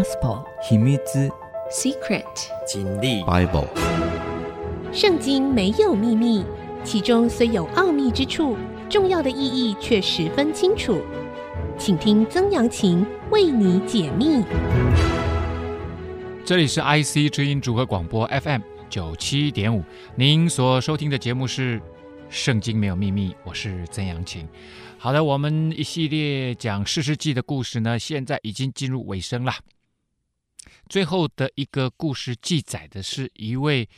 Gospel 秘密 Secret 真理 Bible 圣经没有秘密，其中虽有奥秘之处，重要的意义却十分清楚。请听曾阳晴为你解密。这里是 IC 之音组合广播 FM 九七点五，您所收听的节目是《圣经没有秘密》，我是曾阳晴。好的，我们一系列讲士师记的故事呢，现在已经进入尾声了。最后的一个故事记载的是一位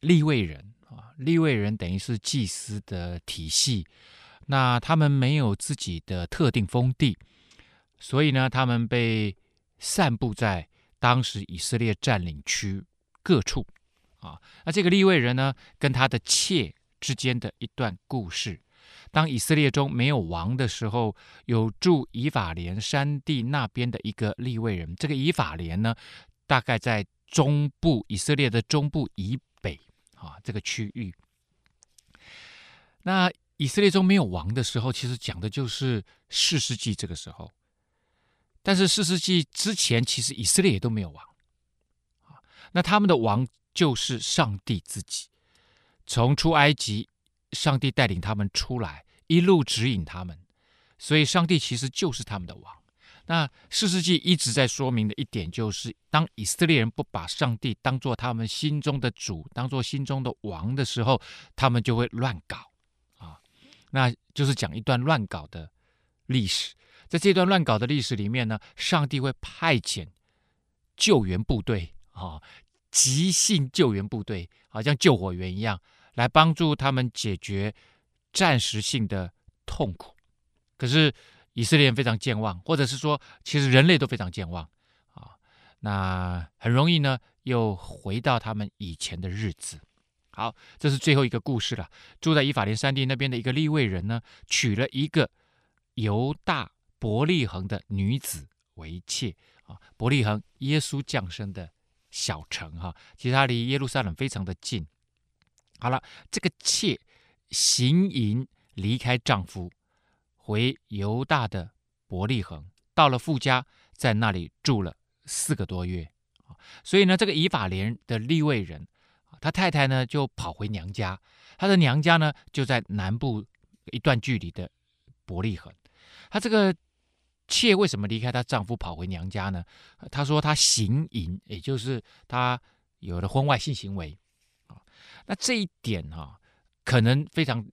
利未人啊，利未人等于是祭司的体系，那他们没有自己的特定封地，所以呢，他们被散布在当时以色列占领区各处啊。那这个利未人呢，跟他的妾之间的一段故事。当以色列中没有王的时候，有住以法莲山地那边的一个利未人。这个以法莲呢，大概在中部以色列的中部以北啊这个区域。那以色列中没有王的时候，其实讲的就是四世纪这个时候。但是四世纪之前，其实以色列也都没有王啊。那他们的王就是上帝自己，从出埃及。上帝带领他们出来，一路指引他们，所以上帝其实就是他们的王。那四世纪一直在说明的一点就是，当以色列人不把上帝当做他们心中的主，当做心中的王的时候，他们就会乱搞啊。那就是讲一段乱搞的历史。在这段乱搞的历史里面呢，上帝会派遣救援部队啊，急性救援部队，好像救火员一样。来帮助他们解决暂时性的痛苦，可是以色列人非常健忘，或者是说，其实人类都非常健忘啊。那很容易呢，又回到他们以前的日子。好，这是最后一个故事了。住在以法莲山地那边的一个利未人呢，娶了一个犹大伯利恒的女子为妾啊。伯利恒，耶稣降生的小城哈，其实它离耶路撒冷非常的近。好了，这个妾行淫离开丈夫，回犹大的伯利恒，到了富家，在那里住了四个多月。所以呢，这个以法莲的立位人，他太太呢就跑回娘家，他的娘家呢就在南部一段距离的伯利恒。他这个妾为什么离开她丈夫跑回娘家呢？她说她行淫，也就是她有了婚外性行为。那这一点哈、啊，可能非常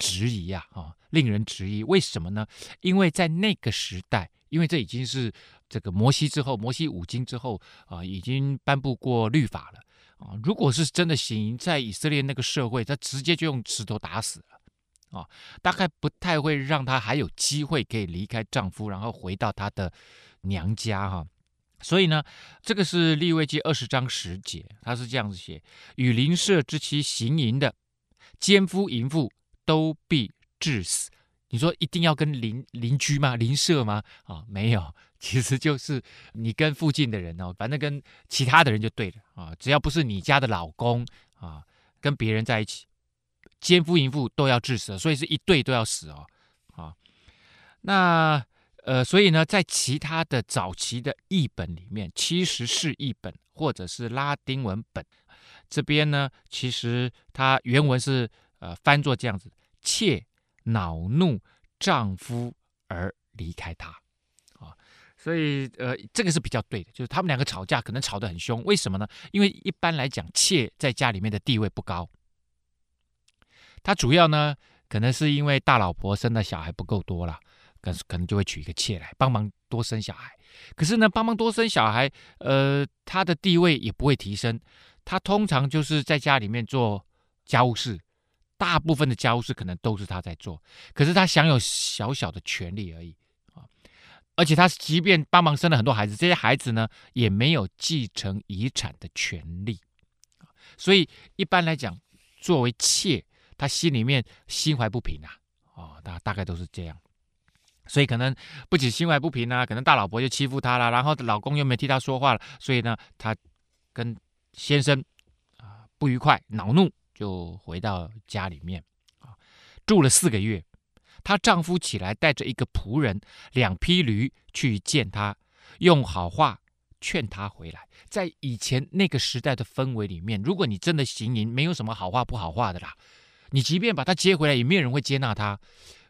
质疑呀，啊，令人质疑。为什么呢？因为在那个时代，因为这已经是这个摩西之后，摩西五经之后啊，已经颁布过律法了啊。如果是真的行淫，在以色列那个社会，他直接就用石头打死了啊，大概不太会让他还有机会可以离开丈夫，然后回到他的娘家哈。所以呢，这个是利未记二十章十节，他是这样子写：与邻舍之妻行淫的，奸夫淫妇都必致死。你说一定要跟邻邻居吗？邻舍吗？啊、没有，其实就是你跟附近的人哦，反正跟其他的人就对了啊，只要不是你家的老公啊，跟别人在一起，奸夫淫妇都要致死，所以是一对都要死哦。啊，那。呃，所以呢，在其他的早期的译本里面，其实是译本或者是拉丁文本这边呢，其实它原文是呃翻作这样子：妾恼怒丈夫而离开他啊。所以呃，这个是比较对的，就是他们两个吵架可能吵得很凶，为什么呢？因为一般来讲，妾在家里面的地位不高，他主要呢，可能是因为大老婆生的小孩不够多了。可是可能就会娶一个妾来帮忙多生小孩，可是呢，帮忙多生小孩，呃，他的地位也不会提升。他通常就是在家里面做家务事，大部分的家务事可能都是他在做，可是他享有小小的权利而已啊。而且他即便帮忙生了很多孩子，这些孩子呢也没有继承遗产的权利。所以一般来讲，作为妾，他心里面心怀不平啊。哦，大大概都是这样。所以可能不仅心怀不平啊，可能大老婆就欺负他了，然后老公又没替他说话了，所以呢，他跟先生啊不愉快，恼怒就回到家里面啊住了四个月。她丈夫起来带着一个仆人、两匹驴去见她，用好话劝他回来。在以前那个时代的氛围里面，如果你真的行淫，没有什么好话不好话的啦。你即便把他接回来，也没有人会接纳他。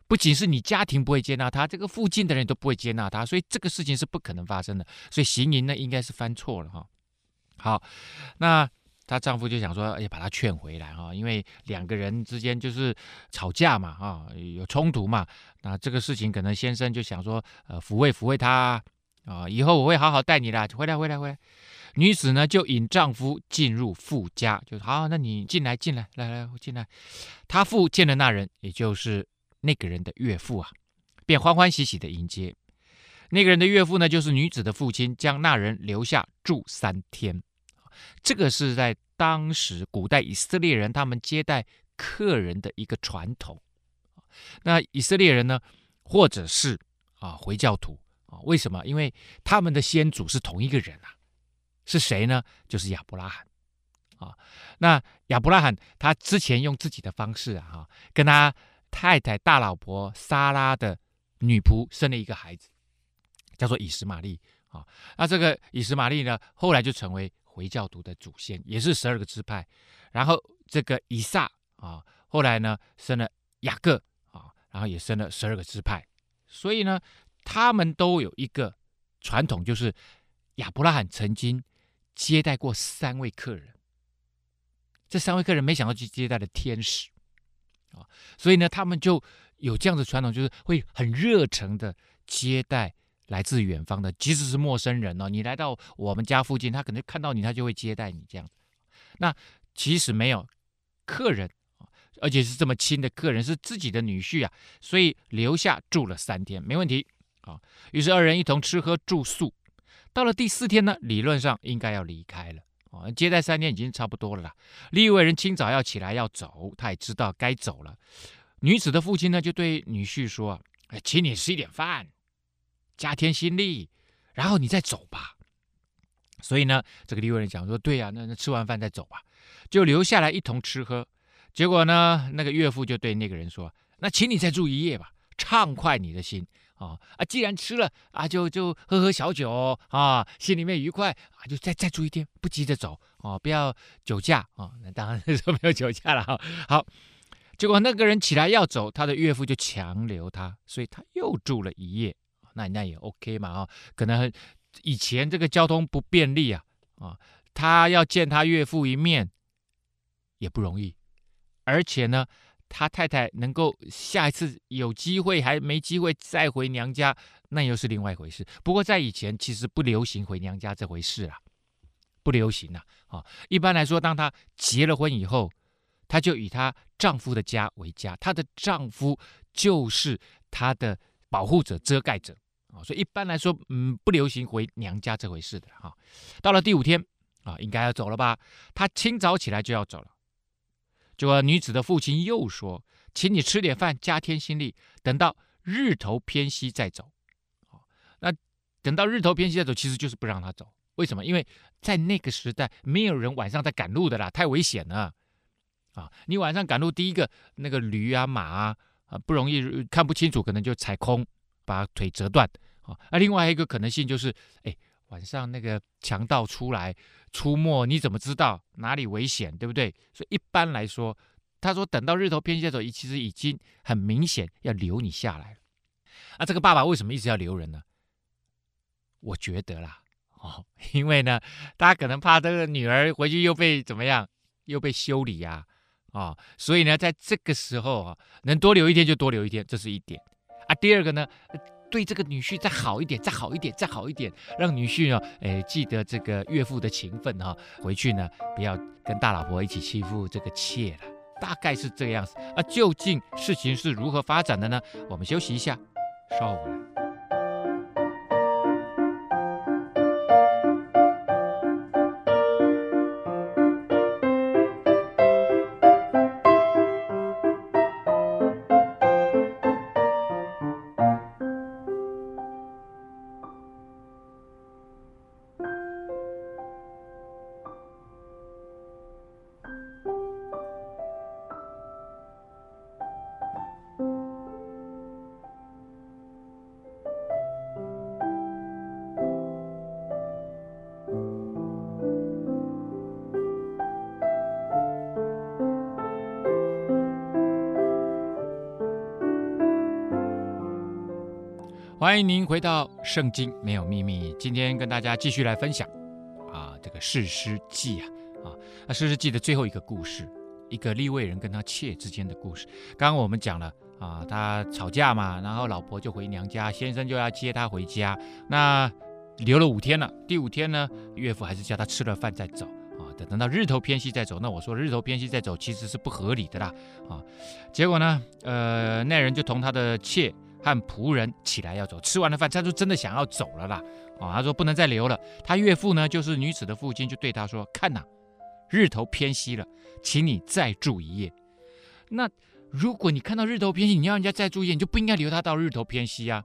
不仅是你家庭不会接纳他，这个附近的人都不会接纳他，所以这个事情是不可能发生的。所以行淫呢，应该是犯错了哈。好，那她丈夫就想说，哎，把她劝回来哈，因为两个人之间就是吵架嘛，啊，有冲突嘛。那这个事情可能先生就想说，呃，抚慰抚慰她啊，以后我会好好待你的，回来回来回来。女子呢就引丈夫进入父家，就好，那你进来进来，来来进来。她父见了那人，也就是那个人的岳父啊，便欢欢喜喜的迎接。那个人的岳父呢，就是女子的父亲，将那人留下住三天。这个是在当时古代以色列人他们接待客人的一个传统。那以色列人呢，或者是啊回教徒啊，为什么？因为他们的先祖是同一个人啊。是谁呢？就是亚伯拉罕啊。那亚伯拉罕他之前用自己的方式啊，跟他太太大老婆撒拉的女仆生了一个孩子，叫做以实玛利啊。那这个以实玛利呢，后来就成为回教徒的祖先，也是十二个支派。然后这个以撒啊，后来呢生了雅各啊，然后也生了十二个支派。所以呢，他们都有一个传统，就是亚伯拉罕曾经。接待过三位客人，这三位客人没想到去接待了天使啊，所以呢，他们就有这样的传统，就是会很热诚的接待来自远方的，即使是陌生人哦，你来到我们家附近，他可能看到你，他就会接待你这样。那即使没有客人，而且是这么亲的客人，是自己的女婿啊，所以留下住了三天，没问题啊。于是二人一同吃喝住宿。到了第四天呢，理论上应该要离开了啊。接待三天已经差不多了啦。利未人清早要起来要走，他也知道该走了。女子的父亲呢，就对女婿说：“哎，请你吃一点饭，加添心力，然后你再走吧。”所以呢，这个利未人讲说：“对呀，那那吃完饭再走吧。”就留下来一同吃喝。结果呢，那个岳父就对那个人说：“那请你再住一夜吧，畅快你的心。”啊啊！既然吃了啊，就就喝喝小酒啊，心里面愉快啊，就再再住一天，不急着走啊，不要酒驾啊。那当然说没有酒驾了哈。好，结果那个人起来要走，他的岳父就强留他，所以他又住了一夜。那那也 OK 嘛啊，可能以前这个交通不便利啊啊，他要见他岳父一面也不容易，而且呢。他太太能够下一次有机会还没机会再回娘家，那又是另外一回事。不过在以前其实不流行回娘家这回事啦，不流行啦。啊。一般来说，当她结了婚以后，她就以她丈夫的家为家，她的丈夫就是她的保护者、遮盖者啊。所以一般来说，嗯，不流行回娘家这回事的哈。到了第五天啊，应该要走了吧？他清早起来就要走了。结果女子的父亲又说：“请你吃点饭，加添心力，等到日头偏西再走。”那等到日头偏西再走，其实就是不让他走。为什么？因为在那个时代，没有人晚上在赶路的啦，太危险了啊！你晚上赶路，第一个那个驴啊、马啊，啊不容易看不清楚，可能就踩空，把腿折断啊。那另外一个可能性就是，哎，晚上那个强盗出来。出没，你怎么知道哪里危险，对不对？所以一般来说，他说等到日头偏西的时候，其实已经很明显要留你下来了。那这个爸爸为什么一直要留人呢？我觉得啦，哦，因为呢，他可能怕这个女儿回去又被怎么样，又被修理呀，啊，哦，所以呢，在这个时候啊，能多留一天就多留一天，这是一点。啊，第二个呢。对这个女婿再好一点，再好一点，再好一点，让女婿呢，哎，记得这个岳父的情分哈，回去呢，不要跟大老婆一起欺负这个妾了，大概是这个样子。啊，究竟事情是如何发展的呢？我们休息一下，稍后回来。欢迎您回到《圣经没有秘密》，今天跟大家继续来分享啊，这个士师记啊啊，那士师记的最后一个故事，一个利未人跟他妾之间的故事。刚刚我们讲了啊，他吵架嘛，然后老婆就回娘家，先生就要接她回家，那留了五天了，第五天呢，岳父还是叫他吃了饭再走啊，等等到日头偏西再走。那我说日头偏西再走其实是不合理的啦啊，结果呢，呃，那人就同他的妾。和仆人起来要走，吃完了饭，他就真的想要走了啦。啊、哦，他说不能再留了。他岳父呢，就是女子的父亲，就对他说：“看呐、日头偏西了，请你再住一夜。那如果你看到日头偏西，你要人家再住一夜，你就不应该留他到日头偏西啊，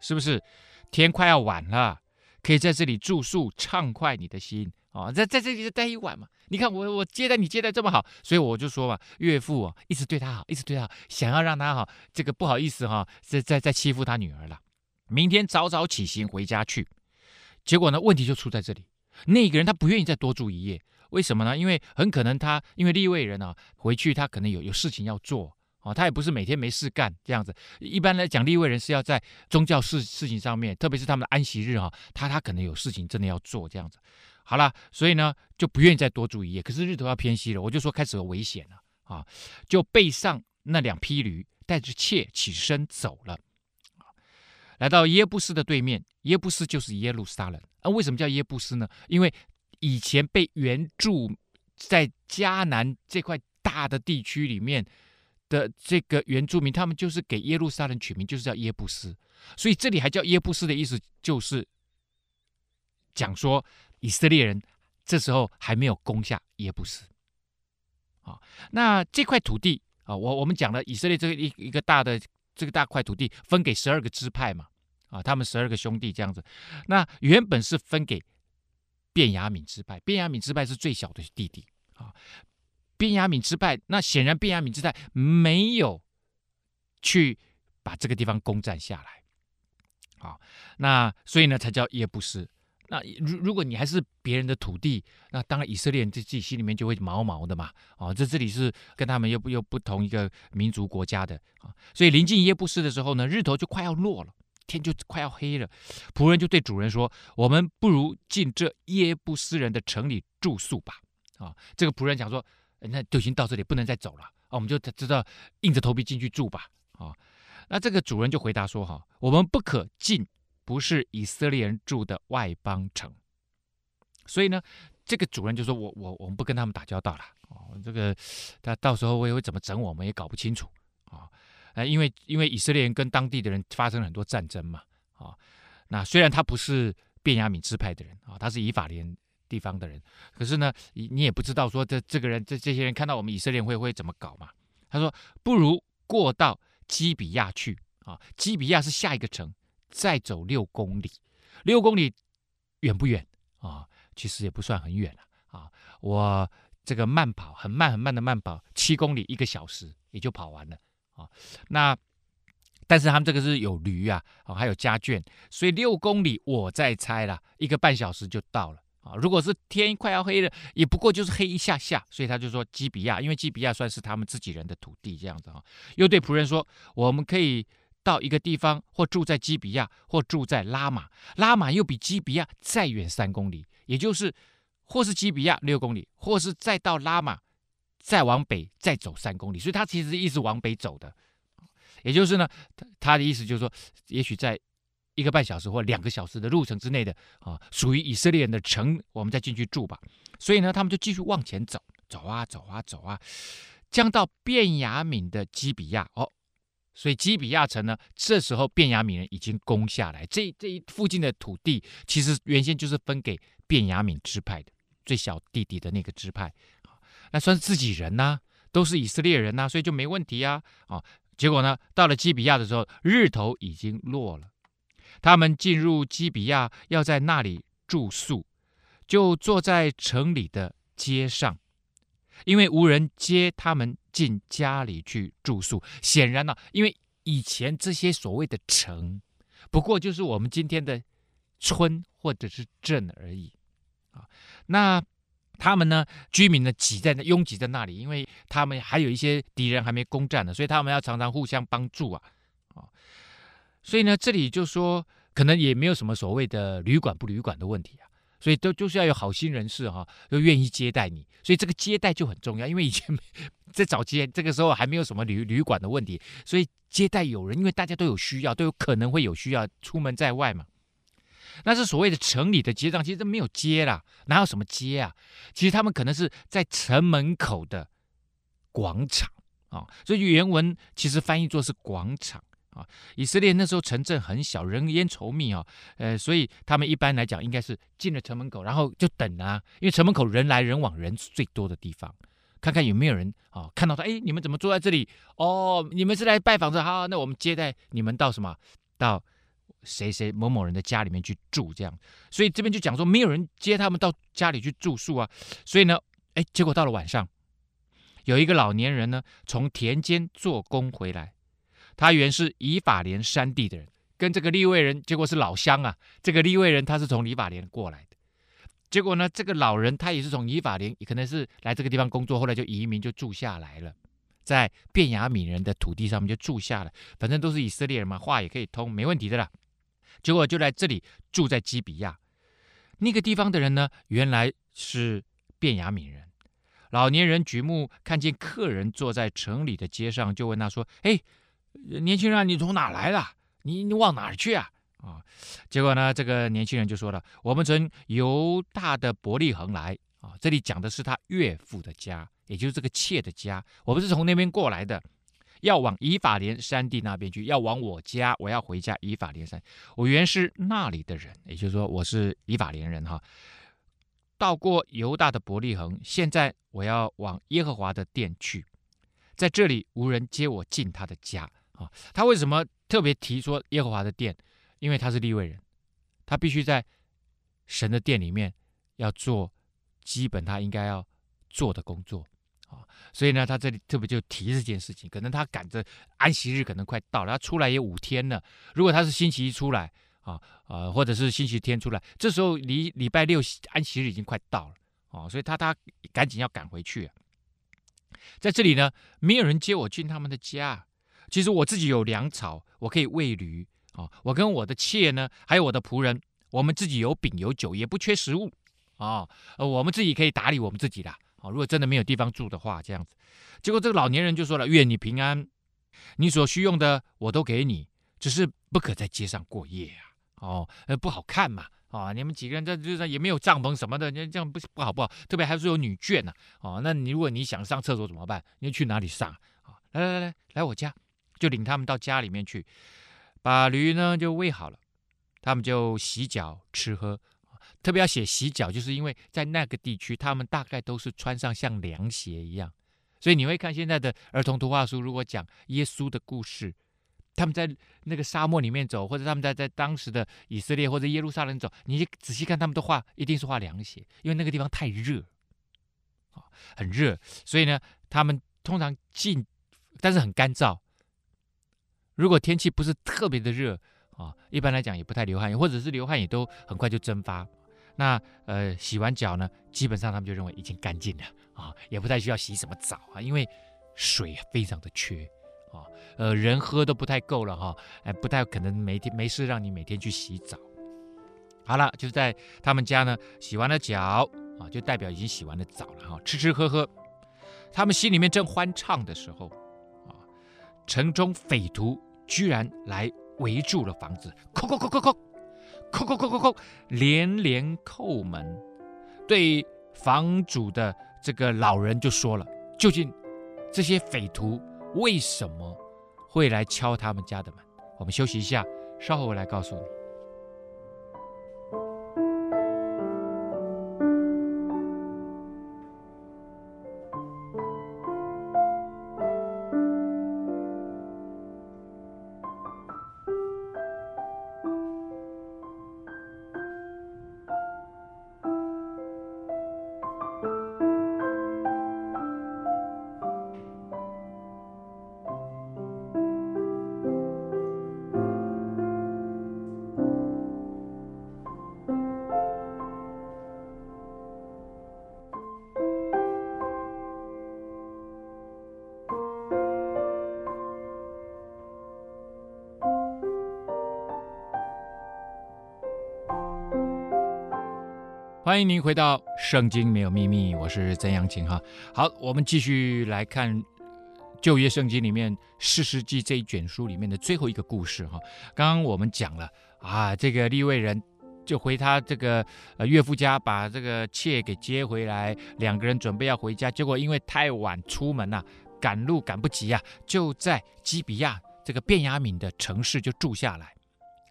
是不是？天快要晚了，可以在这里住宿，畅快你的心啊、哦，在在这里就待一晚嘛。”你看我我接待你接待这么好，所以我就说嘛，岳父啊一直对他好，一直对他好，想要让他哈这个不好意思哈，在在在欺负他女儿了。明天早早起行回家去。结果呢，问题就出在这里，那个人他不愿意再多住一夜，为什么呢？因为很可能他因为立位人啊回去他可能有有事情要做啊，他也不是每天没事干这样子。一般来讲，立位人是要在宗教事事情上面，特别是他们的安息日哈，他他可能有事情真的要做这样子。好了，所以呢就不愿意再多住一夜。可是日头要偏西了，我就说开始有危险了啊！就背上那两匹驴，带着妾起身走了。来到耶布斯的对面，耶布斯就是耶路撒冷。啊，为什么叫耶布斯呢？因为以前被原住在迦南这块大的地区里面的这个原住民，他们就是给耶路撒冷取名，就是叫耶布斯。所以这里还叫耶布斯的意思，就是讲说。以色列人这时候还没有攻下耶布斯，啊，那这块土地啊，我我们讲了以色列这个一一个大的这个大块土地分给十二个支派嘛，啊，他们十二个兄弟这样子，那原本是分给便雅悯支派，便雅悯支派是最小的弟弟啊，便雅悯支派，那显然便雅悯支派没有去把这个地方攻占下来，啊，那所以呢才叫耶布斯。那如如果你还是别人的土地，那当然以色列人自己心里面就会毛毛的嘛。哦，这这里是跟他们又不又不同一个民族国家的啊。所以临近耶布斯的时候呢，日头就快要落了，天就快要黑了。仆人就对主人说：“我们不如进这耶布斯人的城里住宿吧。”啊，这个仆人讲说：“那就已经到这里，不能再走了啊，我们就知道硬着头皮进去住吧。”啊，那这个主人就回答说：“哈，我们不可进。”不是以色列人住的外邦城，所以呢，这个主人就说：“我我我们不跟他们打交道了哦，这个他到时候会会怎么整我们也搞不清楚。啊，因为因为以色列人跟当地的人发生了很多战争嘛。啊，那虽然他不是便雅悯支派的人啊，他是以法莲地方的人，可是呢，你你也不知道说这这个人这这些人看到我们以色列会会怎么搞嘛？他说不如过到基比亚去。啊，基比亚是下一个城。”再走六公里，六公里远不远啊？其实也不算很远了啊。我这个慢跑，很慢很慢的慢跑，七公里一个小时也就跑完了啊。那但是他们这个是有驴啊，还有家眷，所以六公里我再猜了一个半小时就到了啊。如果是天快要黑了，也不过就是黑一下下，所以他就说基比亚，因为基比亚算是他们自己人的土地这样子啊。又对仆人说，我们可以。到一个地方，或住在基比亚，或住在拉玛。拉玛又比基比亚再远三公里，也就是或是基比亚六公里，或是再到拉玛，再往北再走三公里。所以他其实一直往北走的。也就是呢，他的意思就是说，也许在一个半小时或两个小时的路程之内的啊，属于以色列人的城，我们再进去住吧。所以呢，他们就继续往前走，走啊走啊走啊，将到便雅悯的基比亚哦。所以基比亚城呢，这时候便雅悯人已经攻下来。这这一附近的土地，其实原先就是分给便雅悯支派的最小弟弟的那个支派，那算是自己人呐、都是以色列人呐、所以就没问题啊。啊，结果呢，到了基比亚的时候，日头已经落了，他们进入基比亚，要在那里住宿，就坐在城里的街上。因为无人接他们进家里去住宿，显然呢、因为以前这些所谓的城，不过就是我们今天的村或者是镇而已啊。那他们呢，居民呢挤在那，拥挤在那里，因为他们还有一些敌人还没攻占呢，所以他们要常常互相帮助啊。啊，所以呢，这里就说可能也没有什么所谓的旅馆不旅馆的问题啊。所以都就是要有好心人士哈、啊，都愿意接待你。所以这个接待就很重要，因为以前在早期这个时候还没有什么旅旅馆的问题，所以接待有人，因为大家都有需要，都有可能会有需要出门在外嘛。那是所谓的城里的接待，其实没有接啦，哪有什么接啊？其实他们可能是在城门口的广场啊，所以原文其实翻译作是广场。啊，以色列那时候城镇很小，人烟稠密啊，呃，所以他们一般来讲应该是进了城门口，然后就等啊，因为城门口人来人往，人最多的地方，看看有没有人啊，看到他，哎，你们怎么坐在这里？哦，你们是来拜访的，好，那我们接待你们到什么？到谁谁某某人的家里面去住，这样。所以这边就讲说，没有人接他们到家里去住宿啊，所以呢，哎，结果到了晚上，有一个老年人呢，从田间做工回来。他原是以法莲山地的人，跟这个利未人结果是老乡啊。这个利未人他是从以法莲过来的，结果呢，这个老人他也是从以法莲，可能是来这个地方工作，后来就移民就住下来了，在便雅悯人的土地上面就住下了。反正都是以色列人嘛，话也可以通，没问题的啦。结果就来这里住在基比亚，那个地方的人呢，原来是便雅悯人。老年人举目看见客人坐在城里的街上，就问他说：“哎。”年轻人，你从哪来的？你你往哪去啊？啊，结果呢，这个年轻人就说了：“我们从犹大的伯利恒来啊，这里讲的是他岳父的家，也就是这个妾的家。我们是从那边过来的，要往以法莲山地那边去，要往我家，我要回家。以法莲山，我原是那里的人，也就是说我是以法莲人哈。到过犹大的伯利恒，现在我要往耶和华的殿去，在这里无人接我进他的家。”啊，他为什么特别提说耶和华的殿？因为他是立位人，他必须在神的殿里面要做基本他应该要做的工作啊。所以呢，他这里特别就提这件事情。可能他赶着安息日可能快到了，他出来也五天了。如果他是星期一出来啊啊，或者是星期天出来，这时候离礼拜六安息日已经快到了啊，所以他他赶紧要赶回去。在这里呢，没有人接我进他们的家。其实我自己有粮草，我可以喂驴啊。我跟我的妾呢，还有我的仆人，我们自己有饼有酒，也不缺食物啊。呃，我们自己可以打理我们自己的啊。如果真的没有地方住的话，这样子。结果这个老年人就说了：“愿你平安，你所需用的我都给你，只是不可在街上过夜啊。哦，呃，不好看嘛。啊，你们几个人在就是也没有帐篷什么的，你这样不不好不好。特别还是有女眷呢。哦，那你如果你想上厕所怎么办？你去哪里上啊？来来来来，来我家。”就领他们到家里面去，把驴呢就喂好了，他们就洗脚吃喝。特别要写洗脚，就是因为在那个地区，他们大概都是穿上像凉鞋一样，所以你会看现在的儿童图画书，如果讲耶稣的故事，他们在那个沙漠里面走，或者他们在在当时的以色列或者耶路撒冷走，你仔细看他们的画，一定是画凉鞋，因为那个地方太热，很热，所以呢，他们通常进，但是很干燥。如果天气不是特别的热啊，一般来讲也不太流汗，或者是流汗也都很快就蒸发。那呃，洗完脚呢，基本上他们就认为已经干净了啊，也不太需要洗什么澡啊，因为水非常的缺啊，呃，人喝都不太够了哈，哎，不太可能每天没事让你每天去洗澡。好了，就是在他们家呢，洗完了脚啊，就代表已经洗完了澡了哈，吃吃喝喝，他们心里面正欢畅的时候啊，城中匪徒。居然来围住了房子，叩叩叩叩叩，叩叩叩叩叩，连连叩门。对房主的这个老人就说了：“究竟这些匪徒为什么会来敲他们家的门？”我们休息一下，稍后我来告诉你。欢迎您回到《圣经没有秘密》，我是曾阳晴哈。好，我们继续来看旧约圣经里面四世纪这一卷书里面的最后一个故事哈。刚刚我们讲了啊，这个利未人就回他这个呃岳父家，把这个妾给接回来，两个人准备要回家，结果因为太晚出门呐，赶路赶不及啊，就在基比亚这个便雅悯的城市就住下来。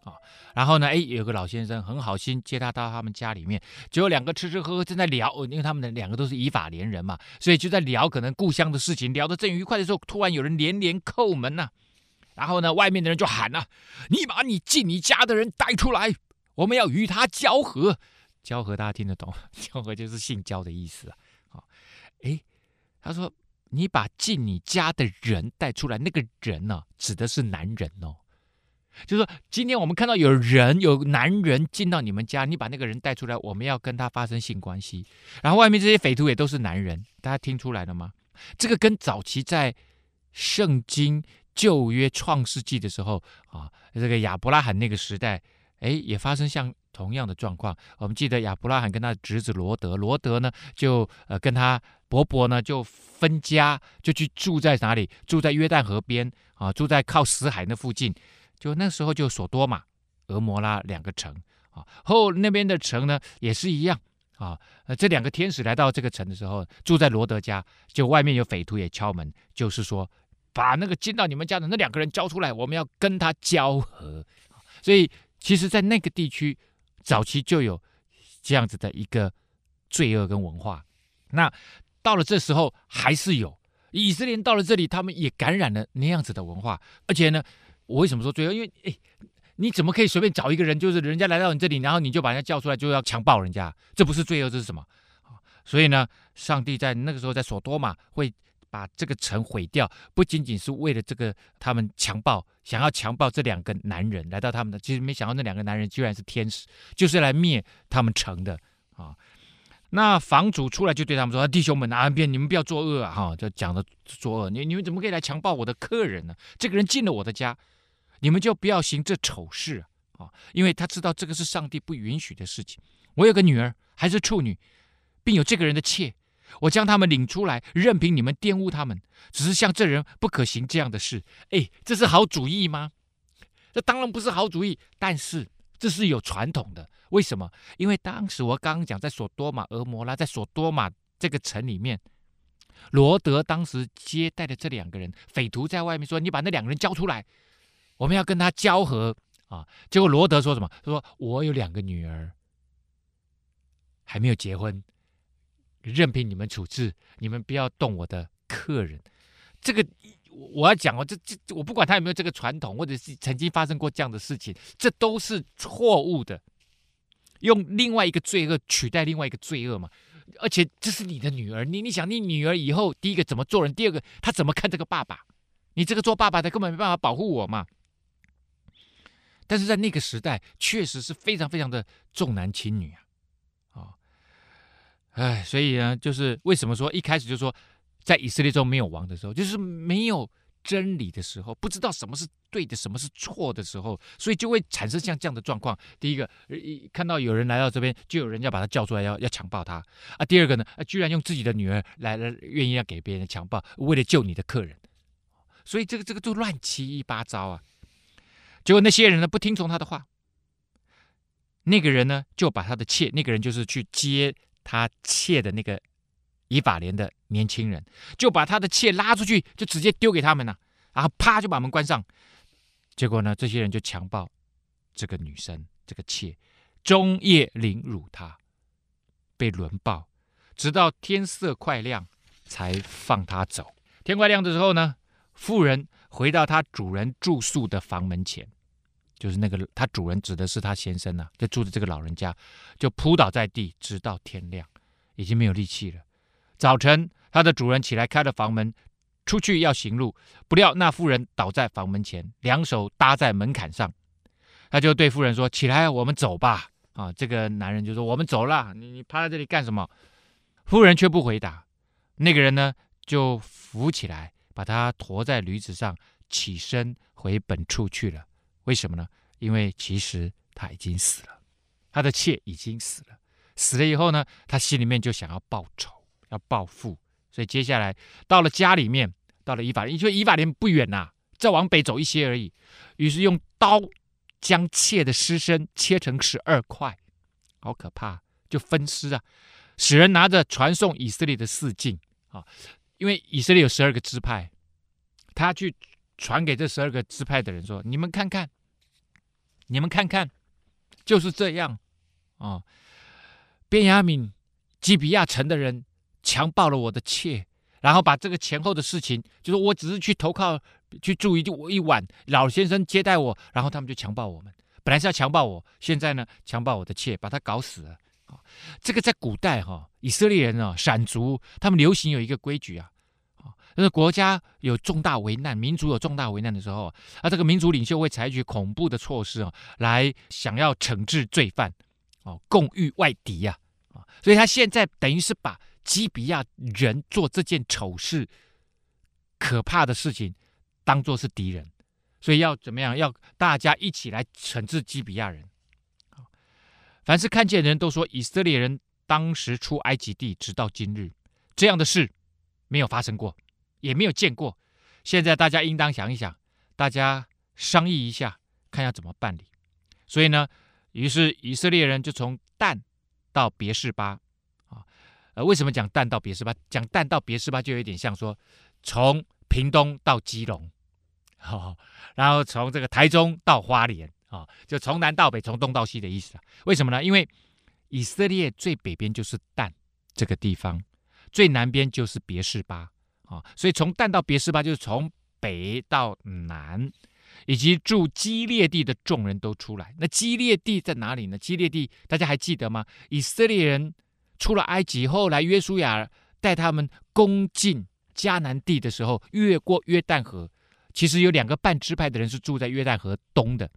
啊，然后呢，哎，有个老先生很好心接他到他们家里面，结果两个吃吃喝喝正在聊，因为他们的两个都是以法连人嘛，所以就在聊可能故乡的事情，聊得正愉快的时候，突然有人连连叩门呐、然后呢，外面的人就喊呐、：“你把你进你家的人带出来，我们要与他交合。”交合大家听得懂？交合就是性交的意思啊。好，哎，他说：“你把进你家的人带出来，那个人呢、指的是男人哦。”就是说，今天我们看到有人有男人进到你们家，你把那个人带出来，我们要跟他发生性关系。然后外面这些匪徒也都是男人，大家听出来了吗？这个跟早期在圣经旧约创世纪的时候啊，这个亚伯拉罕那个时代，哎，也发生像同样的状况。我们记得亚伯拉罕跟他侄子罗德，罗德呢就呃跟他伯伯呢就分家，就去住在哪里？住在约旦河边啊，住在靠死海那附近。就那时候，就所多玛、俄摩拉两个城啊，后那边的城呢也是一样啊。这两个天使来到这个城的时候，住在罗德家，就外面有匪徒也敲门，就是说把那个进到你们家的那两个人交出来，我们要跟他交合。所以，其实，在那个地区早期就有这样子的一个罪恶跟文化。那到了这时候，还是有以色列到了这里，他们也感染了那样子的文化，而且呢。我为什么说罪恶？因为哎，你怎么可以随便找一个人，就是人家来到你这里，然后你就把人家叫出来，就要强暴人家？这不是罪恶，这是什么？所以呢，上帝在那个时候在所多玛会把这个城毁掉，不仅仅是为了这个他们强暴，想要强暴这两个男人来到他们的，其实没想到那两个男人居然是天使，就是来灭他们城的啊。那房主出来就对他们说：“弟兄们啊，别你们不要作恶啊！哈，就讲的作恶，你你们怎么可以来强暴我的客人呢？这个人进了我的家。”你们就不要行这丑事啊！因为他知道这个是上帝不允许的事情。我有个女儿，还是处女，并有这个人的妾，我将他们领出来，任凭你们玷污他们。只是像这人不可行这样的事。哎，这是好主意吗？这当然不是好主意。但是这是有传统的。为什么？因为当时我刚刚讲，在所多玛、俄摩拉，在所多玛这个城里面，罗德当时接待的这两个人，匪徒在外面说：“你把那两个人交出来。”我们要跟他交合啊！结果罗德说什么？他说：“我有两个女儿，还没有结婚，任凭你们处置，你们不要动我的客人。”这个我要讲哦，这这我不管他有没有这个传统，或者是曾经发生过这样的事情，这都是错误的。用另外一个罪恶取代另外一个罪恶嘛？而且这是你的女儿，你你想，你女儿以后第一个怎么做人？第二个她怎么看这个爸爸？你这个做爸爸的根本没办法保护我嘛？但是在那个时代，确实是非常非常的重男轻女啊，啊、哦，哎，所以呢，就是为什么说一开始就说在以色列中没有王的时候，就是没有真理的时候，不知道什么是对的，什么是错的时候，所以就会产生像这样的状况。第一个，一看到有人来到这边，就有人要把他叫出来，要要强暴他啊。第二个呢，啊，居然用自己的女儿来了，愿意要给别人强暴，为了救你的客人，所以这个这个就乱七八糟啊。结果那些人呢，不听从他的话，那个人呢就把他的妾，那个人就是去接他妾的那个以法莲的年轻人，就把他的妾拉出去，就直接丢给他们了，然后啪就把门关上。结果呢，这些人就强暴这个女生，这个妾，终夜凌辱她，被轮暴，直到天色快亮才放她走。天快亮的时候呢，妇人。回到他主人住宿的房门前，就是那个他主人指的是他先生呐、啊，就住的这个老人家，就扑倒在地，直到天亮，已经没有力气了。早晨，他的主人起来开了房门，出去要行路，不料那妇人倒在房门前，两手搭在门槛上。他就对妇人说：“起来，我们走吧。”啊，这个男人就说：“我们走了，你你趴在这里干什么？”夫人却不回答。那个人呢，就扶起来。把他驮在驴子上，起身回本处去了。为什么呢？因为其实他已经死了，他的妾已经死了。死了以后呢，他心里面就想要报仇，要报复，所以接下来到了家里面，到了以法莲，因为以法莲不远呐、啊，再往北走一些而已，于是用刀将妾的尸身切成十二块，好可怕，就分尸啊，使人拿着传送以色列的四境啊，因为以色列有十二个支派，他去传给这十二个支派的人说：“你们看看，你们看看。”就是这样，啊，便雅悯基比亚城的人强暴了我的妾，然后把这个前后的事情，就是我只是去投靠去住一一晚，老先生接待我，然后他们就强暴我们。本来是要强暴我，现在呢，强暴我的妾，把他搞死了。这个在古代哈，以色列人啊，闪族他们流行有一个规矩啊。那国家有重大危难，民族有重大危难的时候，啊，这个民族领袖会采取恐怖的措施啊，来想要惩治罪犯，哦，共御外敌呀，啊，所以他现在等于是把基比亚人做这件丑事、可怕的事情，当做是敌人，所以要怎么样？要大家一起来惩治基比亚人。凡是看见人都说，以色列人当时出埃及地，直到今日，这样的事没有发生过。也没有见过，现在大家应当想一想，大家商议一下，看要怎么办理。所以呢，于是以色列人就从但到别是巴，啊，呃，为什么讲但到别是巴？讲但到别是巴就有点像说从屏东到基隆，哦，然后从这个台中到花莲，啊，就从南到北，从东到西的意思啊。为什么呢？因为以色列最北边就是但这个地方，最南边就是别是巴。啊，所以从但到别是巴，就是从北到南，以及住基列地的众人都出来。那基列地在哪里呢？基列地大家还记得吗？以色列人出了埃及，后来约书亚带他们攻进迦南地的时候，越过约旦河，其实有两个半支派的人是住在约旦河东的。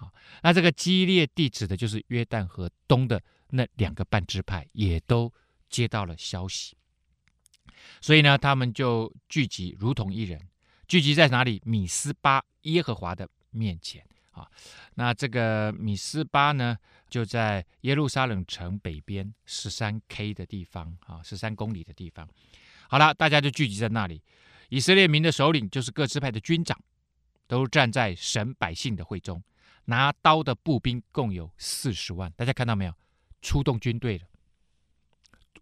啊，那这个基列地指的就是约旦河东的那两个半支派，也都接到了消息。所以呢，他们就聚集，如同一人，聚集在哪里？米斯巴耶和华的面前啊。那这个米斯巴呢，就在耶路撒冷城北边十三 K 的地方啊，十三公里的地方。好了，大家就聚集在那里。以色列民的首领就是各支派的军长，都站在神百姓的会中，拿刀的步兵共有四十万。大家看到没有？出动军队了。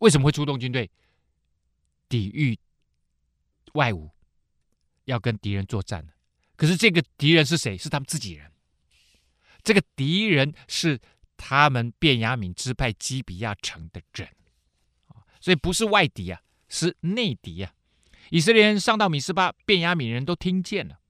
为什么会出动军队？抵御外侮，要跟敌人作战。可是这个敌人是谁？是他们自己人。这个敌人是他们便雅悯支派基比亚城的人，所以不是外敌啊，是内敌啊。以色列人上到米斯巴，便雅悯人都听见了。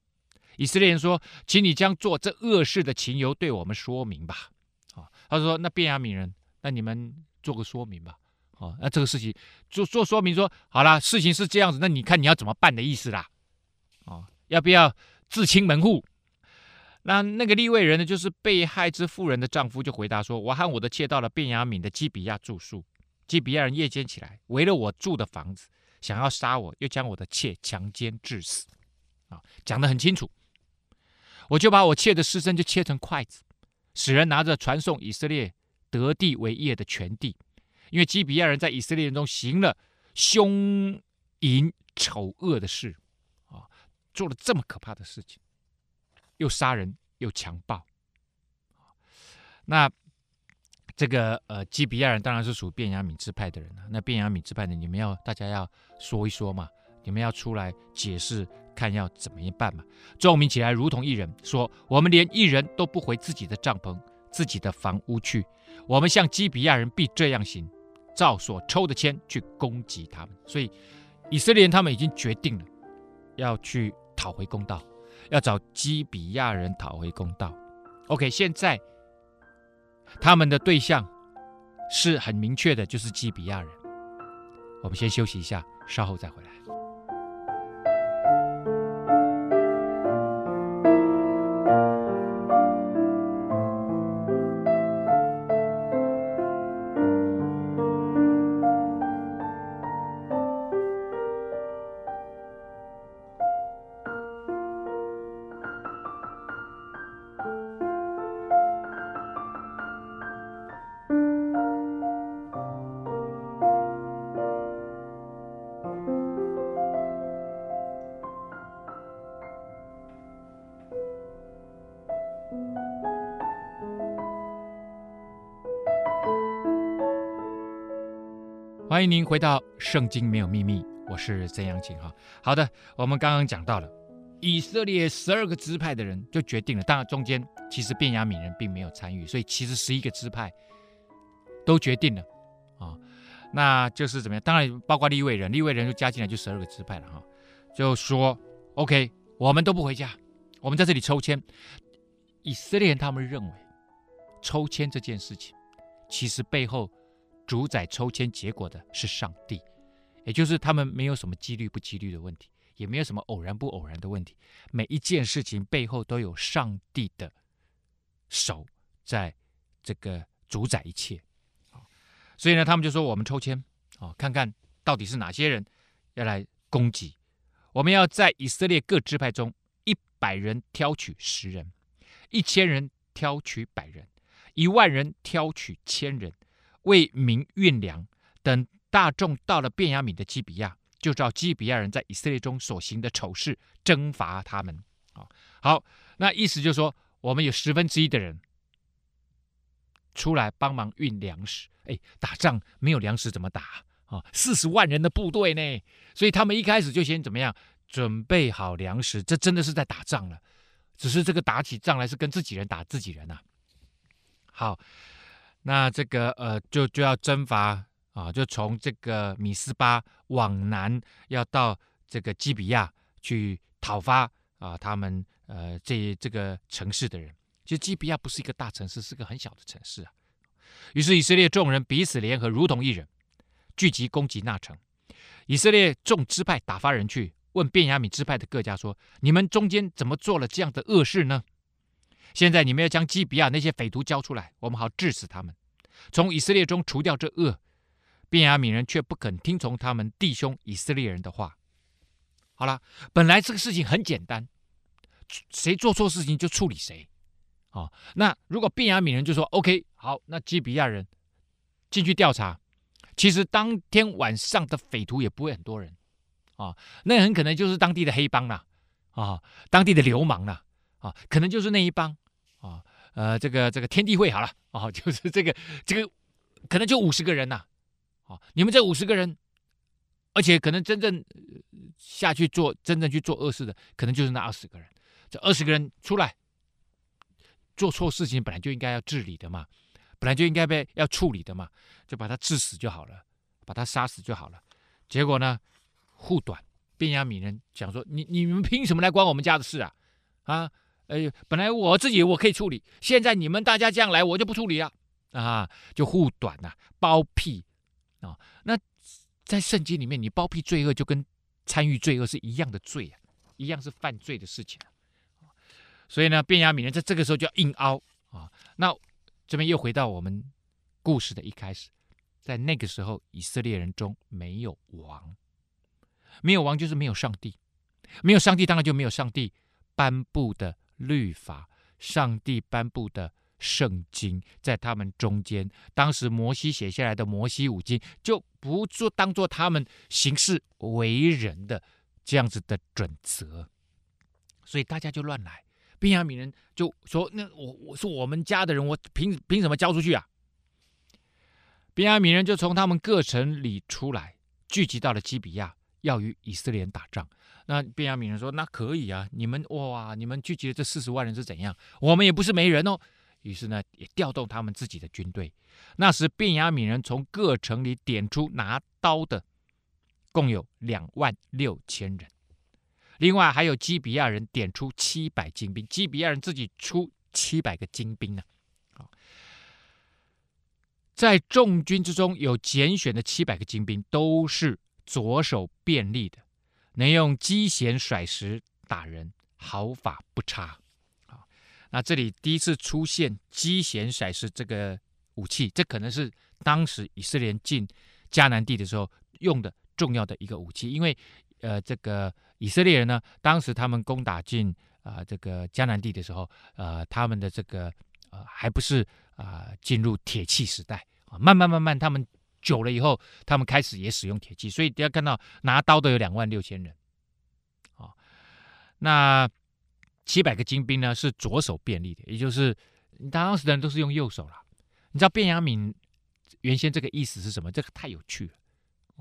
以色列人说：“请你将做这恶事的情由对我们说明吧。”啊，他说：“那便雅悯人，那你们做个说明吧。”哦，那这个事情做做说明说好了，事情是这样子，那你看你要怎么办的意思啦？哦，要不要自清门户？那那个立位人呢，就是被害之妇人的丈夫，就回答说：我和我的妾到了便雅悯的基比亚住宿，基比亚人夜间起来围了我住的房子，想要杀我，又将我的妾强奸致死。啊，讲得很清楚，我就把我妾的尸身就切成筷子，使人拿着传送以色列得地为业的全地。因为基比亚人在以色列人中行了凶淫丑恶的事，啊，做了这么可怕的事情，又杀人又强暴，那这个呃基比亚人当然是属便雅悯支派的人了。那便雅悯支派的，你们要大家要说一说嘛，你们要出来解释，看要怎么样办嘛。众民起来，如同一人说：“我们连一人都不回自己的帐篷、自己的房屋去，我们向基比亚人必这样行。”照所抽的签去攻击他们，所以以色列人他们已经决定了要去讨回公道，要找基比亚人讨回公道。OK，现在他们的对象是很明确的，就是基比亚人。我们先休息一下，稍后再回来。欢迎您回到《圣经没有秘密》，我是曾阳晴哈。好的，我们刚刚讲到了以色列十二个支派的人就决定了，当然中间其实便雅悯人并没有参与，所以其实十一个支派都决定了啊，那就是怎么样？当然包括利未人，利未人就加进来就十二个支派了哈。就说 OK，我们都不回家，我们在这里抽签。以色列人他们认为抽签这件事情，其实背后。主宰抽签结果的是上帝，也就是他们没有什么几率不几率的问题，也没有什么偶然不偶然的问题。每一件事情背后都有上帝的手在这个主宰一切。所以呢，他们就说：“我们抽签啊，看看到底是哪些人要来攻击。我们要在以色列各支派中，一百人挑取十人，一千人挑取百人，一万人挑取千人。”为民运粮，等大众到了便雅悯的基比亚，就照基比亚人在以色列中所行的丑事征伐他们。好，好，那意思就是说，我们有十分之一的人出来帮忙运粮食。哎，打仗没有粮食怎么打啊？四十万人的部队呢，所以他们一开始就先怎么样准备好粮食？这真的是在打仗了，只是这个打起仗来是跟自己人打自己人呐、啊。好。那这个呃，就就要征伐啊，就从这个米斯巴往南，要到这个基比亚去讨伐啊，他们呃这这个城市的人。其实基比亚不是一个大城市，是个很小的城市啊。于是以色列众人彼此联合，如同一人，聚集攻击那城。以色列众支派打发人去问便雅悯支派的各家说：“你们中间怎么做了这样的恶事呢？”现在你们要将基比亚那些匪徒交出来，我们好治死他们，从以色列中除掉这恶。便雅悯人却不肯听从他们弟兄以色列人的话。好了，本来这个事情很简单，谁做错事情就处理谁。哦，那如果便雅悯人就说 OK，好，那基比亚人进去调查，其实当天晚上的匪徒也不会很多人啊、哦，那很可能就是当地的黑帮啦，啊、哦，当地的流氓啦。啊，可能就是那一帮啊，呃，这个这个天地会好了啊，就是这个这个，可能就五十个人呐，啊，你们这五十个人，而且可能真正下去做真正去做恶事的，可能就是那二十个人。这二十个人出来做错事情，本来就应该要治理的嘛，本来就应该被要处理的嘛，就把他治死就好了，把他杀死就好了。结果呢，护短便雅悯人讲说：“你你们凭什么来管我们家的事啊？啊？”哎，本来我自己我可以处理，现在你们大家这样来，我就不处理了啊！就护短呐、啊，包庇啊。那在圣经里面，你包庇罪恶就跟参与罪恶是一样的罪啊，一样是犯罪的事情啊。所以呢，便雅悯人在这个时候就要硬凹啊。那这边又回到我们故事的一开始，在那个时候，以色列人中没有王，没有王就是没有上帝，没有上帝当然就没有上帝颁布的。律法，上帝颁布的圣经，在他们中间，当时摩西写下来的摩西五经，就不做当做他们行事为人的这样子的准则，所以大家就乱来。便雅悯人就说：“那我我是我们家的人，我凭凭什么交出去啊？”便雅悯人就从他们各城里出来，聚集到了基比亚，要与以色列人打仗。那便雅悯人说：“那可以啊，你们哇，你们聚集的这四十万人是怎样？我们也不是没人哦。于是呢，也调动他们自己的军队。那时便雅悯人从各城里点出拿刀的，共有两万六千人。另外还有基比亚人点出七百精兵，基比亚人自己出七百个精兵呢。在众军之中有拣选的七百个精兵，都是左手便利的。”能用机弦甩石打人，毫发不差。啊，那这里第一次出现机弦甩石这个武器，这可能是当时以色列进迦南地的时候用的重要的一个武器。因为，呃，这个以色列人呢，当时他们攻打进啊、这个迦南地的时候，呃，他们的这个呃还不是啊、进入铁器时代啊，慢慢慢慢他们。久了以后，他们开始也使用铁器，所以大家看到拿刀的有两万六千人，啊，那七百个精兵呢是左手便利的，也就是当时的人都是用右手了。你知道便雅敏原先这个意思是什么？这个太有趣了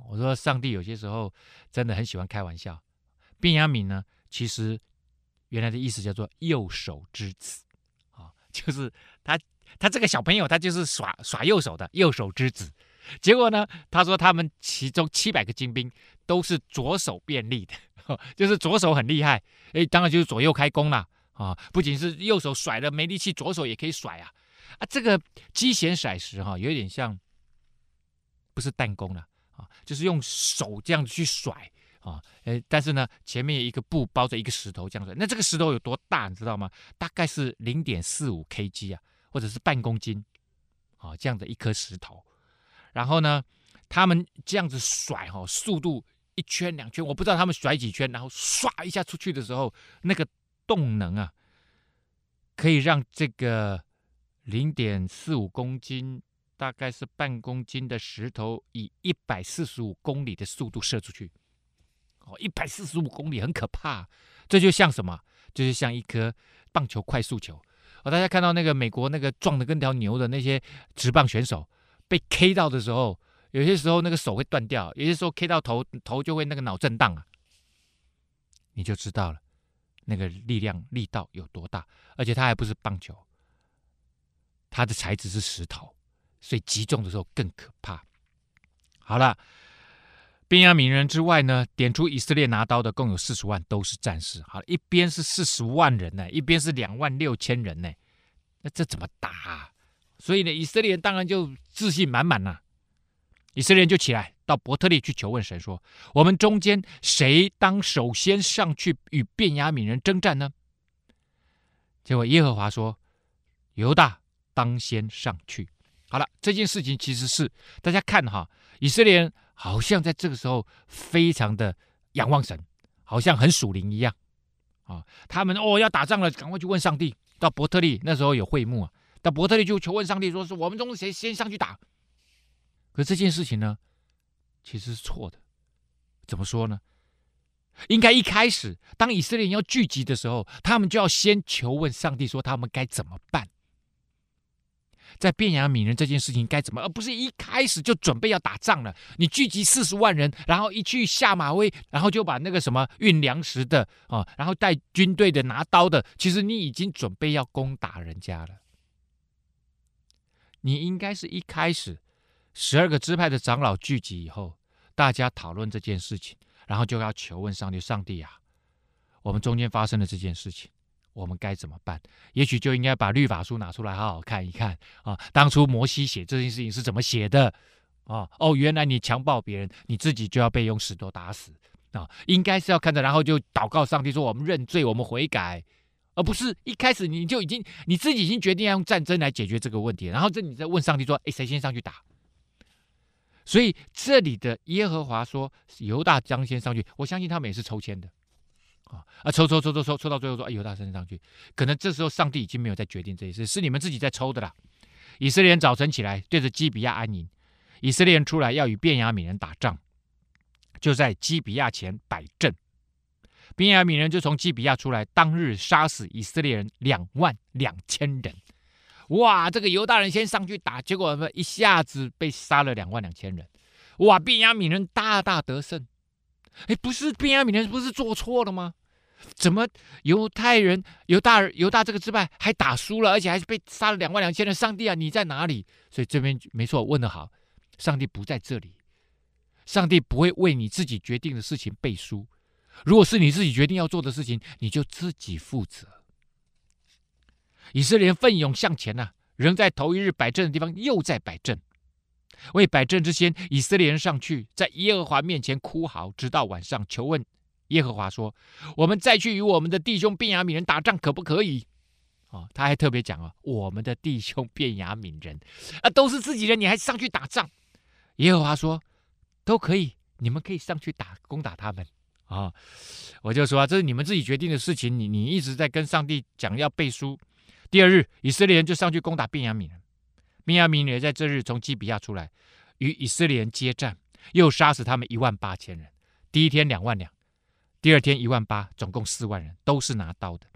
我说上帝有些时候真的很喜欢开玩笑。便雅敏呢，其实原来的意思叫做右手之子啊，就是他他这个小朋友他就是耍耍右手的右手之子。结果呢，他说他们其中七百个精兵都是左手便利的，就是左手很厉害。哎，当然就是左右开弓了啊！不仅是右手甩了没力气，左手也可以甩啊！啊，这个机弦甩石哈，有点像，不是弹弓了啊，就是用手这样子去甩啊。哎，但是呢，前面一个布包着一个石头这样子，那这个石头有多大，你知道吗？大概是零点四五 kg 啊，或者是半公斤啊，这样的一颗石头。然后呢，他们这样子甩哈，速度一圈两圈，我不知道他们甩几圈，然后唰一下出去的时候，那个动能啊，可以让这个零点四五公斤，大概是半公斤的石头，以一百四十五公里的速度射出去。哦，一百四十五公里很可怕，这就像什么？就是像一颗棒球快速球。哦，大家看到那个美国那个壮的跟条牛的那些直棒选手。被 K 到的时候，有些时候那个手会断掉，有些时候 K 到头，头就会那个脑震荡啊，你就知道了那个力量力道有多大。而且它还不是棒球，它的材质是石头，所以击中的时候更可怕。好了，便雅悯人之外呢，点出以色列拿刀的共有四十万，都是战士。好了，一边是四十万人呢，一边是两万六千人呢，那这怎么打？所以呢，以色列人当然就自信满满了。以色列人就起来到伯特利去求问神说：“我们中间谁当首先上去与便雅悯人征战呢？”结果耶和华说：“犹大当先上去。”好了，这件事情其实是大家看哈，以色列人好像在这个时候非常的仰望神，好像很属灵一样啊。他们哦要打仗了，赶快去问上帝。到伯特利那时候有会幕啊。那伯特利就求问上帝说：“是我们中谁先上去打？”可这件事情呢，其实是错的。怎么说呢？应该一开始，当以色列人要聚集的时候，他们就要先求问上帝，说他们该怎么办。在变雅悯人这件事情该怎么，而不是一开始就准备要打仗了。你聚集四十万人，然后一去下马威，然后就把那个什么运粮食的啊，然后带军队的、拿刀的，其实你已经准备要攻打人家了。你应该是一开始十二个支派的长老聚集以后，大家讨论这件事情，然后就要求问上帝：上帝啊，我们中间发生了这件事情，我们该怎么办？也许就应该把律法书拿出来好好看一看啊！当初摩西写这件事情是怎么写的啊？哦，原来你强暴别人，你自己就要被用石头打死啊！应该是要看着，然后就祷告上帝说：我们认罪，我们悔改。而不是一开始你就已经你自己已经决定要用战争来解决这个问题，然后这你再问上帝说：“哎，谁先上去打？”所以这里的耶和华说：“犹大将先上去。”我相信他们也是抽签的啊啊，抽抽抽抽抽抽到最后说：“哎，犹大先上去。”可能这时候上帝已经没有在决定这件事，是你们自己在抽的啦。以色列人早晨起来对着基比亚安营，以色列人出来要与便雅悯人打仗，就在基比亚前摆阵。便雅悯人就从基比亚出来，当日杀死以色列人两万两千人。哇，这个犹大人先上去打，结果一下子被杀了两万两千人。哇，便雅悯人大大得胜。哎，不是便雅悯人不是做错了吗？怎么犹太人犹大犹大这个支派还打输了，而且还是被杀了两万两千人？上帝啊，你在哪里？所以这边没错，问得好，上帝不在这里，上帝不会为你自己决定的事情背书。如果是你自己决定要做的事情，你就自己负责。以色列奋勇向前呐、仍在头一日摆阵的地方又在摆阵。为摆阵之先，以色列人上去，在耶和华面前哭嚎，直到晚上，求问耶和华说：“我们再去与我们的弟兄便雅悯人打仗，可不可以？”哦，他还特别讲啊，我们的弟兄便雅悯人啊，都是自己人，你还上去打仗？耶和华说：“都可以，你们可以上去打，攻打他们。”啊、我就说啊，这是你们自己决定的事情。你你一直在跟上帝讲要背书。第二日，以色列人就上去攻打便雅悯人。便雅悯人在这日从基比亚出来，与以色列人接战，又杀死他们一万八千人。第一天两万两，第二天一万八，总共四万人，都是拿刀的。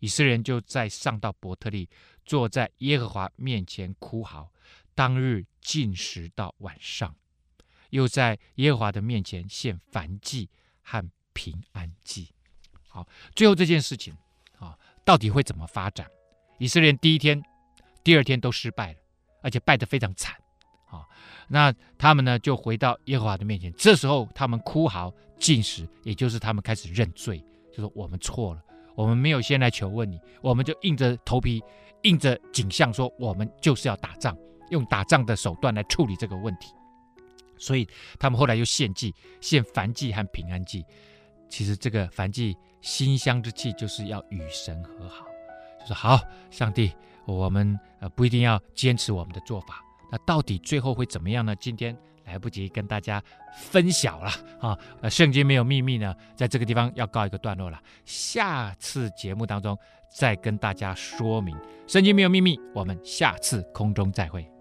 以色列人就在上到伯特利，坐在耶和华面前哭嚎。当日进食到晚上。又在耶和华的面前献燔祭和平安祭。好，最后这件事情啊，到底会怎么发展？以色列第一天、第二天都失败了，而且败得非常惨。啊，那他们呢就回到耶和华的面前，这时候他们哭嚎进食，也就是他们开始认罪，就说我们错了，我们没有先来求问你，我们就硬着头皮、硬着颈项说我们就是要打仗，用打仗的手段来处理这个问题。所以他们后来又献祭、献燔祭和平安祭。其实这个凡祭馨香之气就是要与神和好，就说好，上帝，我们呃不一定要坚持我们的做法。那到底最后会怎么样呢？今天来不及跟大家分享了啊！圣经没有秘密呢，在这个地方要告一个段落了。下次节目当中再跟大家说明，圣经没有秘密。我们下次空中再会。